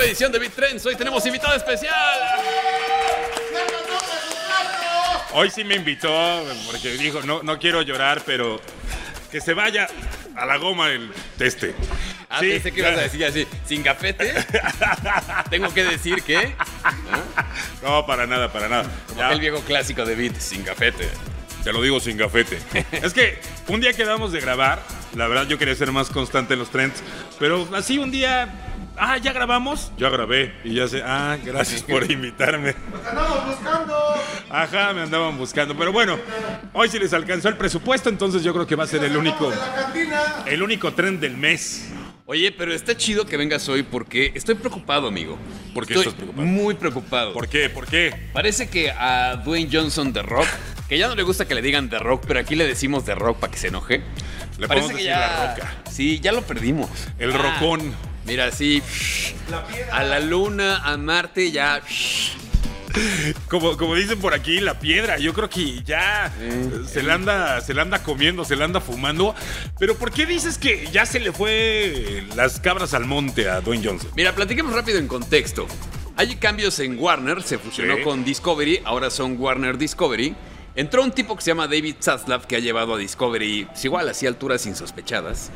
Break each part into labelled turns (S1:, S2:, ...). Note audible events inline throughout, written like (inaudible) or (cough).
S1: nueva edición de Beat Trends. Hoy tenemos invitado especial.
S2: Hoy sí me invitó porque dijo, no, no quiero llorar, pero que se vaya a la goma el teste.
S1: Ah,
S2: Sí,
S1: pensé que ibas a decir así, sin gafete. (laughs) Tengo que decir que.
S2: No, para nada, para nada.
S1: Como aquel viejo clásico de Beat, sin gafete.
S2: te lo digo sin gafete. (laughs) es que un día quedamos de grabar, la verdad yo quería ser más constante en los trends, pero así un día, ah, ya grabamos, ya grabé y ya sé, ah, gracias por invitarme.
S3: ¡Andamos buscando!
S2: Ajá, me andaban buscando, pero bueno, hoy sí les alcanzó el presupuesto, entonces yo creo que va a ser el único,
S3: ¡De la cantina!
S2: el único trend del mes.
S1: Oye, pero está chido que vengas hoy porque estoy preocupado, amigo.
S2: ¿Por qué
S1: Estoy
S2: estás preocupado?
S1: Muy preocupado.
S2: ¿Por qué? ¿Por qué?
S1: Parece que a Dwayne Johnson de Rock, que ya no le gusta que le digan The Rock, pero aquí le decimos The Rock para que se enoje.
S2: Le
S1: Parece
S2: podemos
S1: que
S2: decir
S1: ya.
S2: la roca.
S1: Sí, ya lo perdimos.
S2: El
S1: Ah,
S2: rocón.
S1: Mira, sí.
S3: La piedra.
S1: A la luna, a Marte, ya.
S2: Como, como dicen por aquí, la piedra. Yo creo que ya se la anda, se la anda comiendo, se la anda fumando. Pero ¿por qué dices que ya se le fue las cabras al monte a Dwayne Johnson?
S1: Mira, platiquemos rápido en contexto. Hay cambios en Warner, se fusionó
S2: Sí.
S1: con Discovery, ahora son Warner Discovery. Entró un tipo que se llama David Zaslav que ha llevado a Discovery, pues igual, así alturas insospechadas.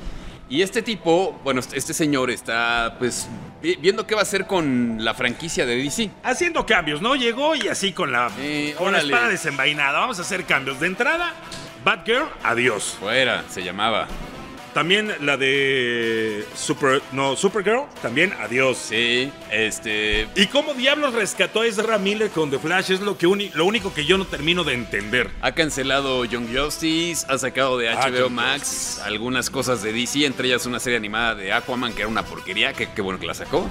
S1: Y este tipo, bueno, este señor está pues vi- viendo qué va a hacer con la franquicia de DC.
S2: Haciendo cambios, ¿no? Llegó y así con la,
S1: Eh,
S2: con la
S1: órale.
S2: espada desenvainada. Vamos a hacer cambios. De entrada, Batgirl, adiós.
S1: Fuera, se llamaba.
S2: También la de Super, no, Supergirl, también adiós.
S1: Sí, este...
S2: ¿Y cómo diablos rescató a Ezra Miller con The Flash? Es lo, que uni- lo único que yo no termino de entender.
S1: Ha cancelado Young Justice, ha sacado de
S2: Ah,
S1: HBO
S2: Young
S1: Max algunas cosas de DC, entre ellas una serie animada de Aquaman que era una porquería, que qué bueno que la sacó,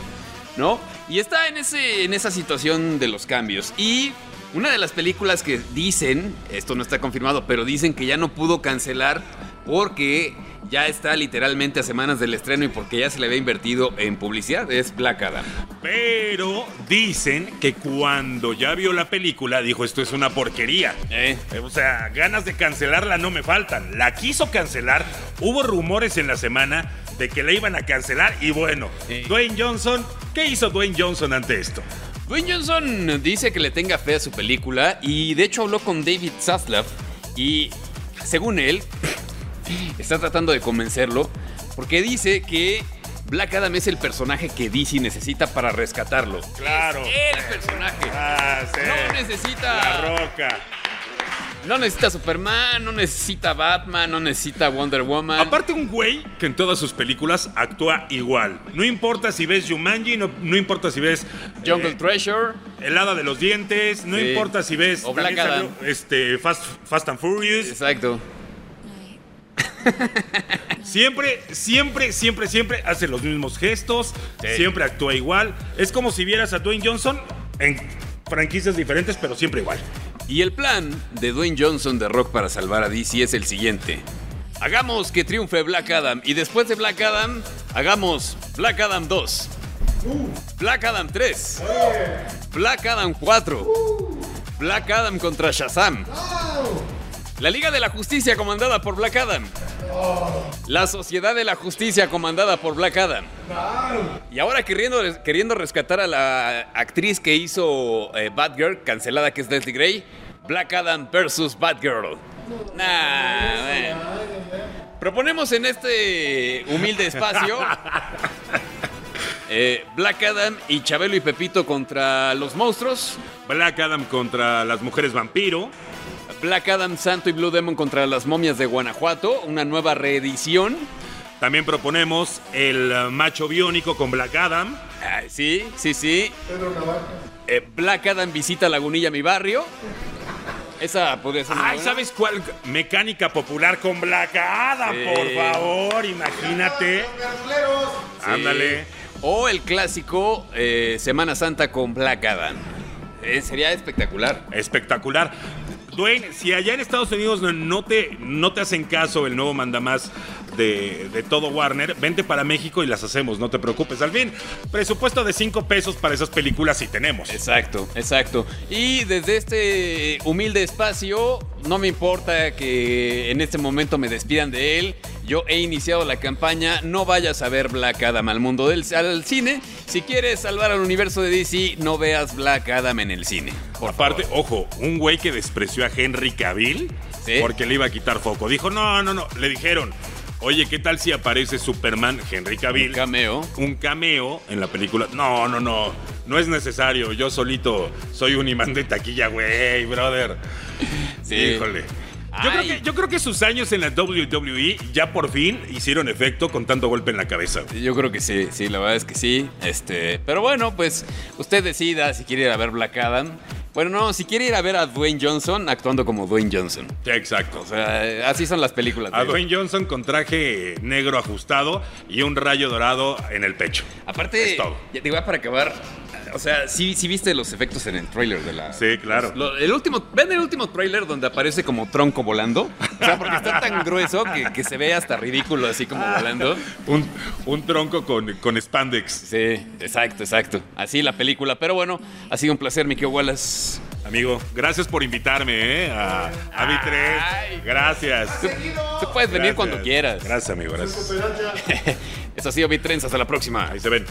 S1: ¿no? Y está en, ese, en esa situación de los cambios. Y una de las películas que dicen, esto no está confirmado, pero dicen que ya no pudo cancelar porque ya está literalmente a semanas del estreno y porque ya se le había invertido en publicidad, es Black Adam.
S2: Pero dicen que cuando ya vio la película dijo esto es una porquería.
S1: ¿Eh?
S2: O sea, ganas de cancelarla no me faltan. La quiso cancelar. Hubo rumores en la semana de que la iban a cancelar y bueno. Dwayne Johnson, ¿qué hizo Dwayne Johnson ante esto?
S1: Dwayne Johnson dice que le tenga fe a su película y de hecho habló con David Zaslav y según él está tratando de convencerlo porque dice que Black Adam es el personaje que DC necesita para rescatarlo.
S2: Claro.
S1: Es el personaje.
S2: Ah, sí.
S1: No necesita
S2: La roca.
S1: no necesita Superman, no necesita Batman, no necesita Wonder Woman.
S2: Aparte un güey que en todas sus películas actúa igual. No importa si ves Jumanji, no, no importa si ves
S1: Jungle
S2: eh,
S1: Treasure.
S2: El hada de los dientes, no
S1: Sí.
S2: importa si ves
S1: O Black
S2: también
S1: Adam.
S2: salió, este Fast, Fast and Furious.
S1: Exacto. (laughs)
S2: Siempre, siempre, siempre, siempre hace los mismos gestos,
S1: Sí.
S2: siempre actúa igual. Es como si vieras a Dwayne Johnson en franquicias diferentes, pero siempre igual.
S1: Y el plan de Dwayne Johnson de Rock para salvar a DC es el siguiente. Hagamos que triunfe Black Adam y después de Black Adam, hagamos Black Adam 2, Black Adam 3, Black Adam 4, Black Adam contra Shazam, la Liga de la Justicia comandada por Black Adam, la Sociedad de la Justicia comandada por Black Adam. Y ahora queriendo, queriendo rescatar a la actriz que hizo eh, Batgirl, cancelada que es Leslie Gray, Black Adam versus Batgirl. Nah. Proponemos en este humilde espacio (laughs) eh, Black Adam y Chabelo y Pepito contra los monstruos,
S2: Black Adam contra las mujeres vampiro.
S1: Black Adam Santo y Blue Demon contra las momias de Guanajuato, una nueva reedición.
S2: También proponemos el eh, macho biónico con Black Adam.
S1: Ay, sí, sí, sí.
S3: Pedro Navaja.
S1: Eh, Black Adam visita Lagunilla, mi barrio. Esa podría ser una
S2: Ay. ¿sabes cuál? Mecánica popular con Black Adam,
S1: Sí.
S2: por favor, imagínate.
S1: Sí.
S2: Ándale.
S1: O el clásico eh, Semana Santa con Black Adam. Eh, sería espectacular.
S2: Espectacular. Dwayne, si allá en Estados Unidos no- te, no te hacen caso el nuevo mandamás de, de todo Warner, vente para México y las hacemos, no te preocupes. Al fin, presupuesto de 5 pesos para esas películas sí tenemos.
S1: Exacto, exacto. Y desde este humilde espacio, no me importa que en este momento me despidan de él. Yo he iniciado la campaña. No vayas a ver Black Adam al mundo del al cine. Si quieres salvar al universo de DC, no veas Black Adam en el cine. Por
S2: Aparte,
S1: favor.
S2: ojo, un güey que despreció a Henry Cavill
S1: Sí.
S2: porque le iba a quitar foco. Dijo, no, no, no. Le dijeron, oye, ¿qué tal si aparece Superman Henry Cavill?
S1: Un cameo.
S2: un cameo en la película. No, no, no. No es necesario. Yo solito soy un imán de taquilla, güey, brother.
S1: Sí.
S2: Híjole. Yo creo, que, yo creo que sus años en la WWE ya por fin hicieron efecto con tanto golpe en la cabeza.
S1: Yo creo que sí, sí, la verdad es que sí. Este, pero bueno, pues usted decida si quiere ir a ver Black Adam. Bueno, no, si quiere ir a ver a Dwayne Johnson actuando como Dwayne Johnson.
S2: Sí, exacto.
S1: O sea, así son las películas.
S2: A. Dwayne Johnson con traje negro ajustado y un rayo dorado en el pecho.
S1: Aparte,
S2: Es todo.
S1: ya digo, ya para acabar, o sea, sí, sí viste los efectos en el trailer de la...
S2: Sí, claro.
S1: Lo- el último, ven el último trailer donde aparece como tronco volando. O sea, porque está tan grueso que, que se ve hasta ridículo así como volando.
S2: Un, un tronco con, con spandex.
S1: Sí, exacto, exacto. Así la película. Pero bueno, ha sido un placer, Mickey Wallace.
S2: Amigo, gracias por invitarme ¿eh? a, a
S1: Ay.
S2: V3. Gracias.
S1: Tú puedes venir
S2: Gracias.
S1: cuando quieras.
S2: Gracias, amigo. Gracias. (laughs)
S1: Eso ha sido Bitrens. Hasta la próxima.
S2: Ahí se ven.